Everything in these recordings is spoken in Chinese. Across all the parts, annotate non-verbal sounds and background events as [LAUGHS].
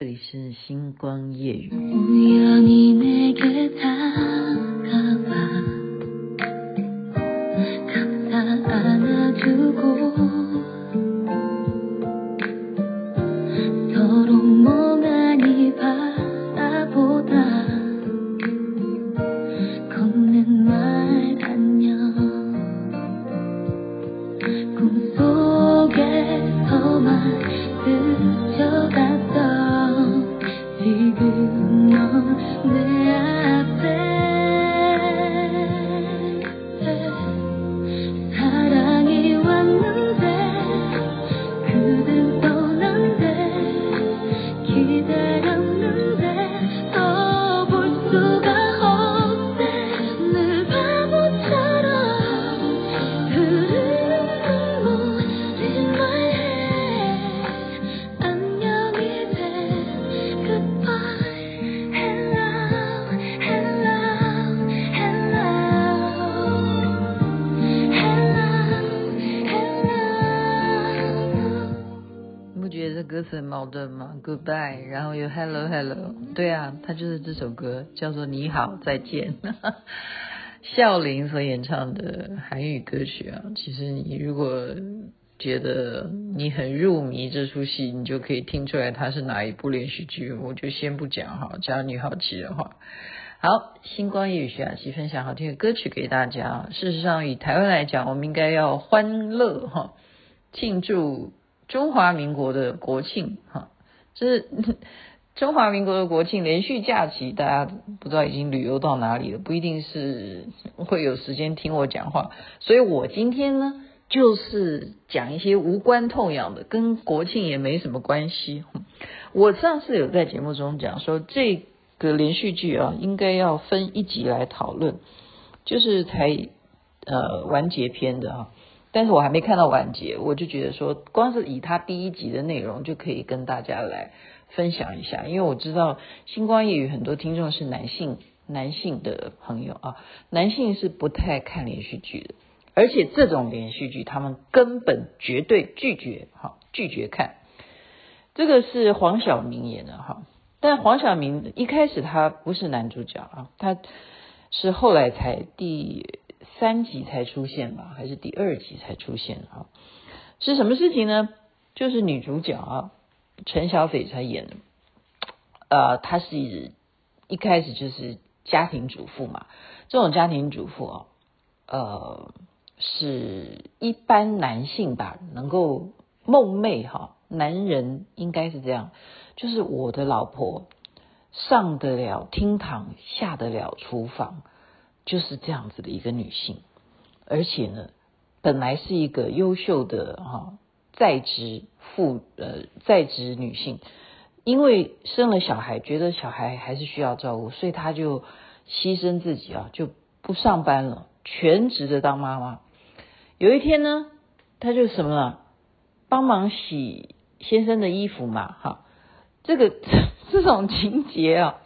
这里是星光夜雨。歌词矛盾吗？Goodbye，然后又 Hello Hello，对啊，它就是这首歌叫做你好再见，[LAUGHS] 孝琳所演唱的韩语歌曲啊。其实你如果觉得你很入迷这出戏，你就可以听出来它是哪一部连续剧。我就先不讲哈，只要你好奇的话。好，星光夜语徐雅琪分享好听的歌曲给大家。事实上，以台湾来讲，我们应该要欢乐哈，庆祝。中华民国的国庆，哈，就是 [LAUGHS] 中华民国的国庆连续假期，大家不知道已经旅游到哪里了，不一定是会有时间听我讲话，所以我今天呢，就是讲一些无关痛痒的，跟国庆也没什么关系。我上次有在节目中讲说，这个连续剧啊，应该要分一集来讨论，就是才呃完结篇的啊。但是我还没看到完结，我就觉得说，光是以他第一集的内容就可以跟大家来分享一下，因为我知道星光夜语很多听众是男性，男性的朋友啊，男性是不太看连续剧的，而且这种连续剧他们根本绝对拒绝，哈，拒绝看。这个是黄晓明演的哈，但黄晓明一开始他不是男主角啊，他是后来才第。三集才出现吧，还是第二集才出现啊？是什么事情呢？就是女主角啊，陈小斐才演的。呃，她是一开始就是家庭主妇嘛，这种家庭主妇啊，呃，是一般男性吧，能够梦寐哈，男人应该是这样，就是我的老婆上得了厅堂，下得了厨房。就是这样子的一个女性，而且呢，本来是一个优秀的哈在职妇呃在职女性，因为生了小孩，觉得小孩还是需要照顾，所以她就牺牲自己啊，就不上班了，全职的当妈妈。有一天呢，她就什么了，帮忙洗先生的衣服嘛，哈，这个 [LAUGHS] 这种情节啊，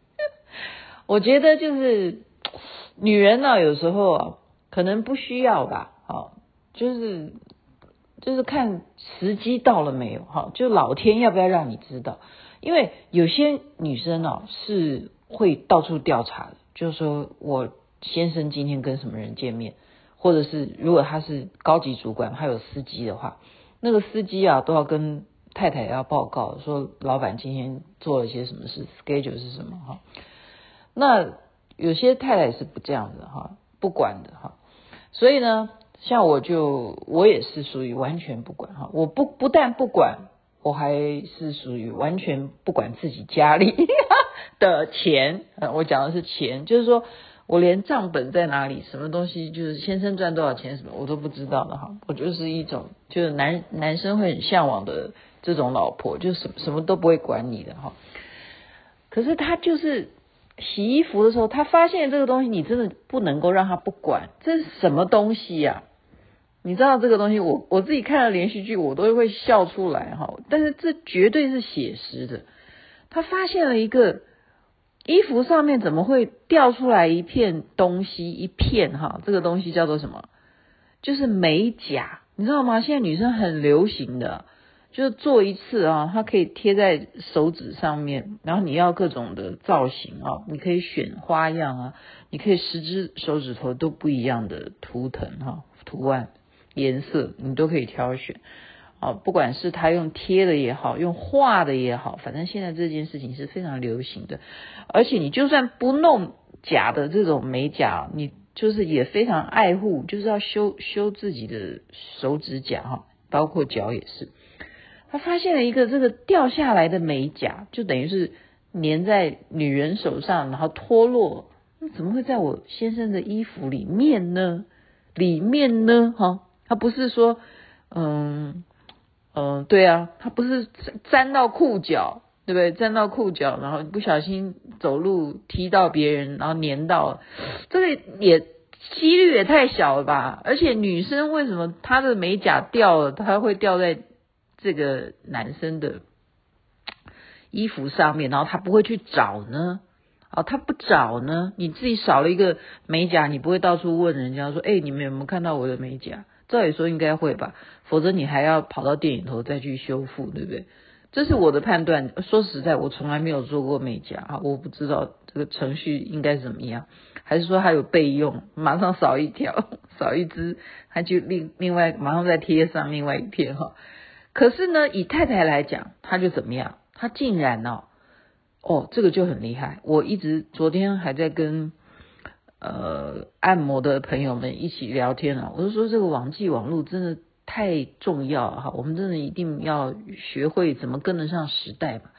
[LAUGHS] 我觉得就是。女人呢、有时候啊，可能不需要吧，好，就是就是看时机到了没有，哈，就老天要不要让你知道？因为有些女生哦、是会到处调查的，就是说我先生今天跟什么人见面，或者是如果他是高级主管，还有司机的话，那个司机啊都要跟太太要报告，说老板今天做了些什么事，schedule 是什么哈，那。有些太太是不这样的哈，不管的哈，所以呢，像我就我也是属于完全不管哈，我不不但不管，我还是属于完全不管自己家里 [LAUGHS] 的钱，我讲的是钱，就是说我连账本在哪里，什么东西，就是先生赚多少钱什么，我都不知道的哈，我就是一种就是男男生会很向往的这种老婆，就什什么都不会管你的哈，可是他就是。洗衣服的时候，他发现这个东西，你真的不能够让他不管。这是什么东西呀？你知道这个东西，我我自己看了连续剧，我都会笑出来哈。但是这绝对是写实的。他发现了一个衣服上面怎么会掉出来一片东西，一片哈，这个东西叫做什么？就是美甲，你知道吗？现在女生很流行的，就是做一次啊，它可以贴在手指上面，然后你要各种的造型啊，你可以选花样啊，你可以十只手指头都不一样的图腾哈、图案、颜色，你都可以挑选啊。不管是他用贴的也好，用画的也好，反正现在这件事情是非常流行的。而且你就算不弄假的这种美甲，你就是也非常爱护，就是要修修自己的手指甲哈，包括脚也是。他发现了一个这个掉下来的美甲，就等于是粘在女人手上，然后脱落。那怎么会在我先生的衣服里面呢？里面呢？哈，他不是说，嗯嗯，对啊，他不是粘到裤脚，对不对？粘到裤脚，然后不小心走路踢到别人，然后粘到，这个也几率也太小了吧？而且女生为什么她的美甲掉了，她会掉在？这个男生的衣服上面，然后他不会去找呢？哦，他不找呢？你自己少了一个美甲，你不会到处问人家说：“哎，你们有没有看到我的美甲？”照理说应该会吧，否则你还要跑到店里头再去修复，对不对？这是我的判断。说实在，我从来没有做过美甲啊，我不知道这个程序应该怎么样，还是说他有备用，马上少一条，[LAUGHS] 少一只，他就另另外马上再贴上另外一片哈。可是呢，以太太来讲，她就怎么样？她竟然哦，哦，这个就很厉害。我一直昨天还在跟呃按摩的朋友们一起聊天啊，我就说这个网际网路真的太重要哈，我们真的一定要学会怎么跟得上时代吧。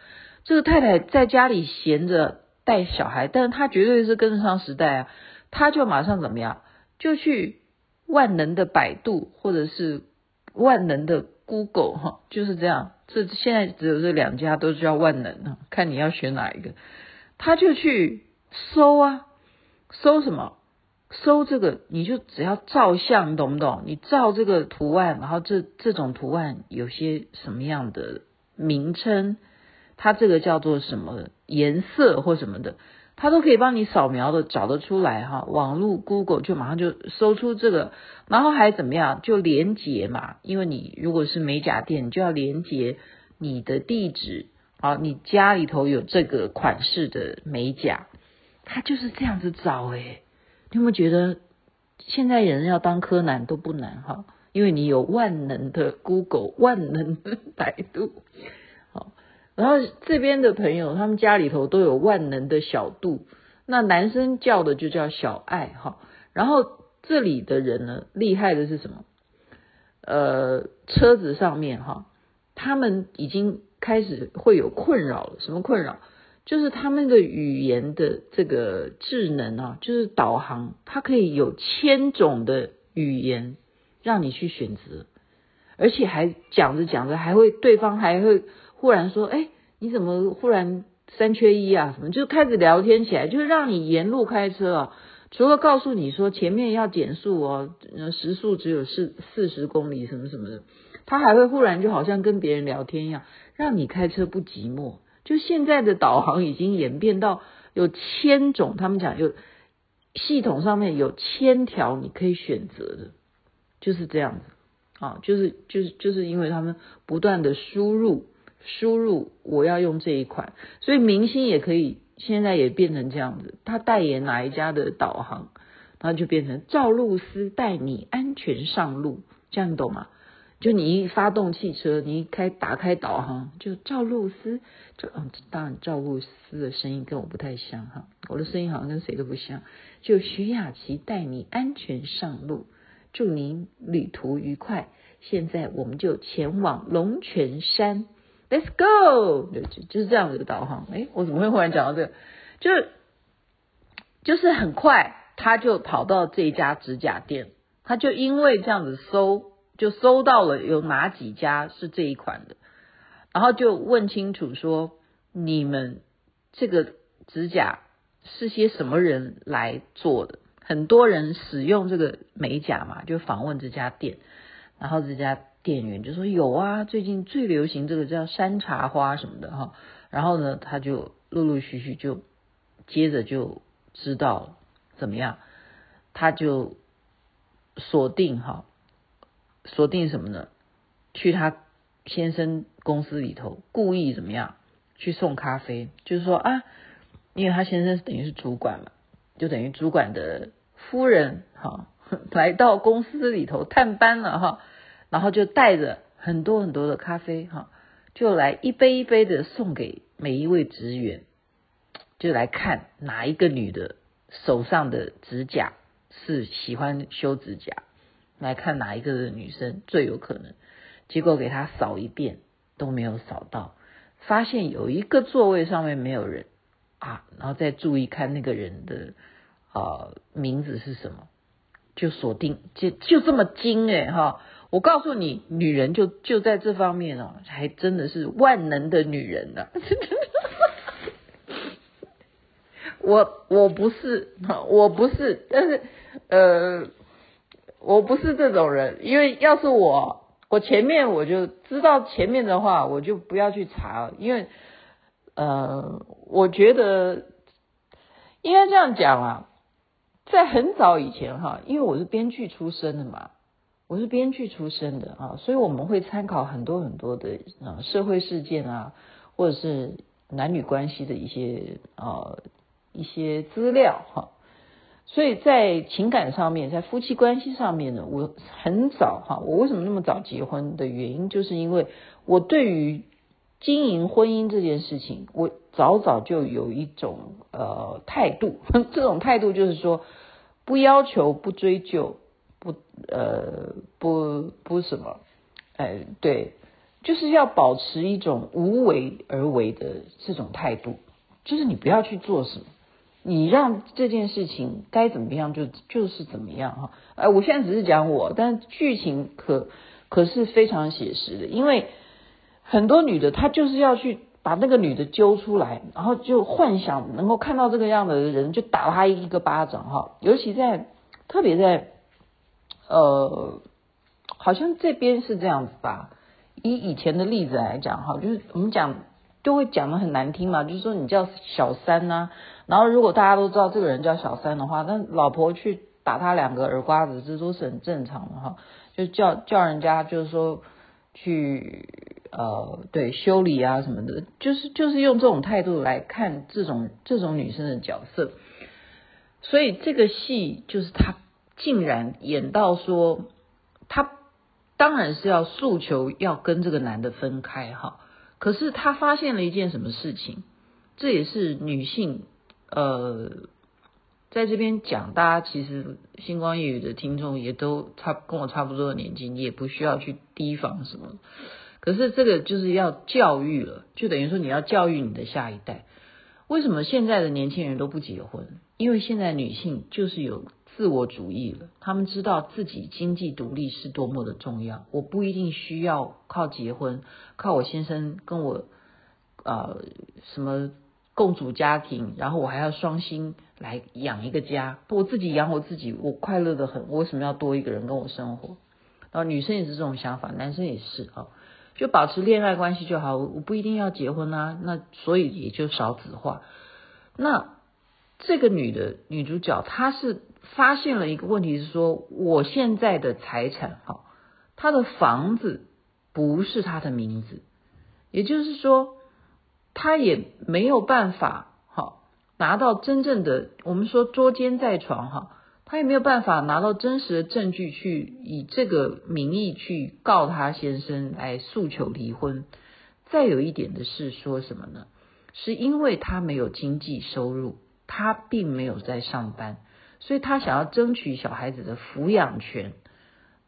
这个太太在家里闲着带小孩，但是她绝对是跟得上时代啊，她就马上怎么样？就去万能的百度或者是万能的。Google 哈就是这样，这现在只有这两家都叫万能啊，看你要选哪一个，他就去搜啊，搜什么？搜这个，你就只要照相，懂不懂？你照这个图案，然后这这种图案有些什么样的名称，它这个叫做什么颜色或什么的。它都可以帮你扫描的找得出来哈，网络 Google 就马上就搜出这个，然后还怎么样？就连接嘛，因为你如果是美甲店，你就要连接你的地址啊，你家里头有这个款式的美甲，它就是这样子找诶，你有没有觉得现在人要当柯南都不难哈？因为你有万能的 Google，万能的百度。然后这边的朋友，他们家里头都有万能的小度，那男生叫的就叫小爱哈。然后这里的人呢，厉害的是什么？呃，车子上面哈，他们已经开始会有困扰了。什么困扰？就是他们的语言的这个智能啊，就是导航，它可以有千种的语言让你去选择，而且还讲着讲着，还会对方还会。忽然说，哎，你怎么忽然三缺一啊？什么就开始聊天起来，就是让你沿路开车啊。除了告诉你说前面要减速哦，时速只有四四十公里什么什么的，他还会忽然就好像跟别人聊天一样，让你开车不寂寞。就现在的导航已经演变到有千种，他们讲有系统上面有千条你可以选择的，就是这样子啊，就是就是就是因为他们不断的输入。输入我要用这一款，所以明星也可以，现在也变成这样子。他代言哪一家的导航，然后就变成赵露思带你安全上路，这样你懂吗？就你一发动汽车，你一开打开导航，就赵露思，就嗯，当然赵露思的声音跟我不太像哈，我的声音好像跟谁都不像。就徐雅琪带你安全上路，祝您旅途愉快。现在我们就前往龙泉山。Let's go，就就是这样子的导航。哎，我怎么会忽然讲到这个？就是就是很快，他就跑到这家指甲店，他就因为这样子搜，就搜到了有哪几家是这一款的，然后就问清楚说，你们这个指甲是些什么人来做的？很多人使用这个美甲嘛，就访问这家店，然后这家。店员就说有啊，最近最流行这个叫山茶花什么的哈，然后呢，他就陆陆续续就接着就知道怎么样，他就锁定哈，锁定什么呢？去他先生公司里头故意怎么样去送咖啡，就是说啊，因为他先生等于是主管嘛，就等于主管的夫人哈，[LAUGHS] 来到公司里头探班了哈，然后就带着很多很多的咖啡哈，就来一杯一杯的送给每一位职员，就来看哪一个女的手上的指甲是喜欢修指甲，来看哪一个的女生最有可能。结果给他扫一遍都没有扫到，发现有一个座位上面没有人啊，然后再注意看那个人的呃名字是什么，就锁定就就这么精哎哈！我告诉你，女人就就在这方面哦，还真的是万能的女人呢、[LAUGHS] 我我不是我不是，但是呃，我不是这种人，因为要是我。我前面我就知道前面的话，我就不要去查，因为呃，我觉得应该这样讲啊，在很早以前哈，因为我是编剧出身的嘛，我是编剧出身的啊，所以我们会参考很多很多的啊社会事件啊，或者是男女关系的一些啊一些资料哈。所以在情感上面，在夫妻关系上面呢，我很早哈，我为什么那么早结婚的原因，就是因为我对于经营婚姻这件事情，我早早就有一种呃态度，[LAUGHS] 这种态度就是说，不要求，不追究，不呃不不什么，哎对，就是要保持一种无为而为的这种态度，就是你不要去做什么。你让这件事情该怎么样就就是怎么样哈，哎，我现在只是讲我，但剧情可可是非常写实的，因为很多女的她就是要去把那个女的揪出来，然后就幻想能够看到这个样的人就打她一个巴掌哈，尤其在特别在呃，好像这边是这样子吧，以以前的例子来讲哈，就是我们讲都会讲的很难听嘛，就是说你叫小三呐、然后，如果大家都知道这个人叫小三的话，那老婆去打他两个耳刮子，这都是很正常的哈。就叫叫人家就是说去呃对修理啊什么的，就是就是用这种态度来看这种这种女生的角色。所以这个戏就是他竟然演到说，他当然是要诉求要跟这个男的分开哈，可是他发现了一件什么事情，这也是女性。呃，在这边讲，大家其实星光夜雨的听众也都差跟我差不多的年纪，你也不需要去提防什么。可是这个就是要教育了，就等于说你要教育你的下一代。为什么现在的年轻人都不结婚？因为现在女性就是有自我主义了，他们知道自己经济独立是多么的重要。我不一定需要靠结婚，靠我先生跟我呃什么。共组家庭，然后我还要双薪来养一个家，我自己养我自己，我快乐得很，我为什么要多一个人跟我生活？然后女生也是这种想法，男生也是啊，就保持恋爱关系就好，我不一定要结婚啊，那所以也就少子化。那这个女的女主角，她是发现了一个问题，是说我现在的财产哈，她的房子不是她的名字，也就是说。她也没有办法哈拿到真正的，我们说捉奸在床哈，她也没有办法拿到真实的证据去以这个名义去告她先生来诉求离婚。再有一点的是说什么呢？是因为他没有经济收入，他并没有在上班，所以他想要争取小孩子的抚养权，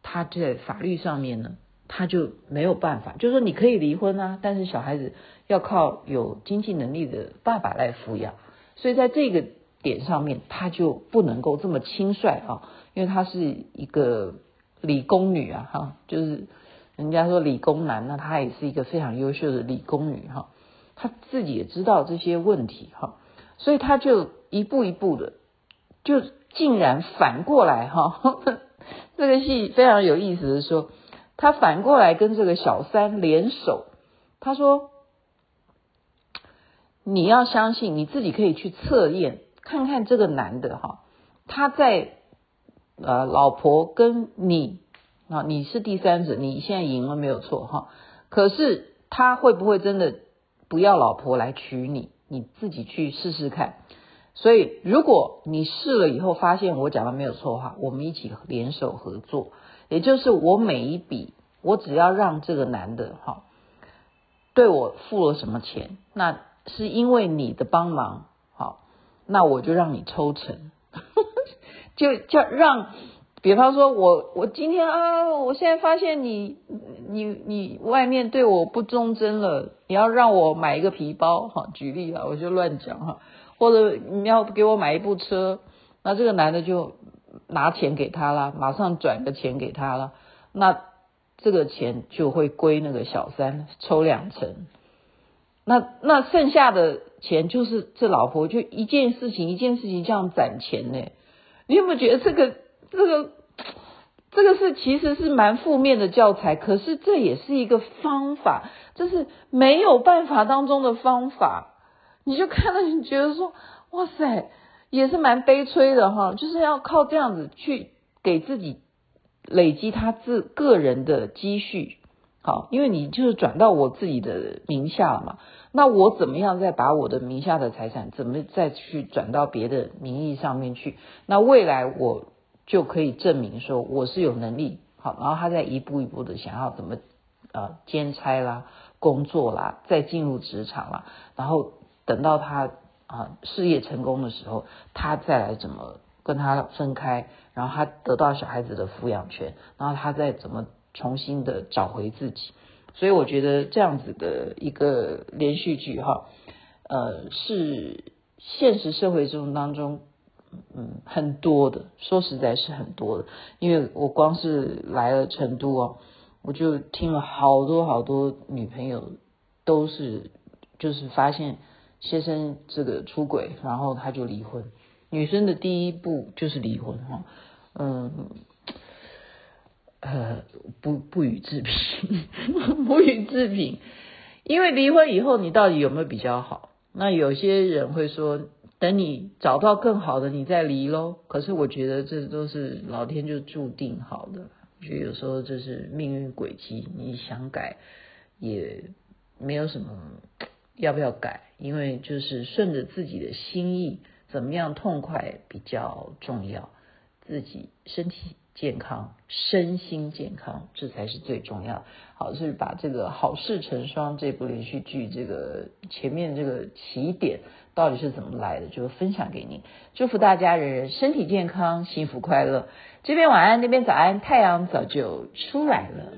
他在法律上面呢，他就没有办法，就是说你可以离婚啊，但是小孩子。要靠有经济能力的爸爸来抚养，所以在这个点上面，他就不能够这么轻率啊，因为他是一个理工女啊，哈，就是人家说理工男，那他也是一个非常优秀的理工女哈，他自己也知道这些问题哈，所以他就一步一步的，就竟然反过来哈，[LAUGHS] 这个戏非常有意思的说，他反过来跟这个小三联手，他说。你要相信你自己可以去测验，看看这个男的哈，他在呃老婆跟你啊，你是第三者，你现在赢了没有错哈，可是他会不会真的不要老婆来娶你？你自己去试试看。所以，如果你试了以后发现我讲的没有错的话，我们一起联手合作。也就是我每一笔，我只要让这个男的哈对我付了什么钱，那是因为你的帮忙，好，那我就让你抽成，[LAUGHS] 就叫让。比方说我，我今天啊，我现在发现你你你外面对我不忠贞了，你要让我买一个皮包哈，举例啊，我就乱讲哈，或者你要给我买一部车，那这个男的就拿钱给他了，马上转个钱给他了，那这个钱就会归那个小三抽两成，那那剩下的钱就是这老婆就一件事情一件事情这样攒钱呢，你有没有觉得这个？这个这个是其实是蛮负面的教材，可是这也是一个方法，这是没有办法当中的方法。你就看到你觉得说，哇塞，也是蛮悲催的哈，就是要靠这样子去给自己累积他自个人的积蓄，好，因为你就是转到我自己的名下了嘛，那我怎么样再把我的名下的财产怎么再去转到别的名义上面去？那未来我。就可以证明说我是有能力，好，然后他再一步一步的想要怎么呃兼差啦、工作啦、再进入职场啦，然后等到他啊、事业成功的时候，他再来怎么跟他分开，然后他得到小孩子的抚养权，然后他再怎么重新的找回自己。所以我觉得这样子的一个连续剧哈，呃，是现实社会中当中。嗯，很多的，说实在是很多的，因为我光是来了成都哦，我就听了好多好多女朋友都是，就是发现先生这个出轨，然后他就离婚。女生的第一步就是离婚哈，嗯，呃，不不予置评，[LAUGHS] 不予置评，因为离婚以后你到底有没有比较好？那有些人会说。等你找到更好的，你再离喽。可是我觉得这都是老天就注定好的，就有时候这是命运轨迹，你想改也没有什么要不要改，因为就是顺着自己的心意，怎么样痛快比较重要，自己身体。健康，身心健康，这才是最重要。好，所以把这个《好事成双》这部连续剧，这个前面这个起点到底是怎么来的，就分享给你。祝福大家人人身体健康，幸福快乐。这边晚安，那边早安，太阳早就出来了。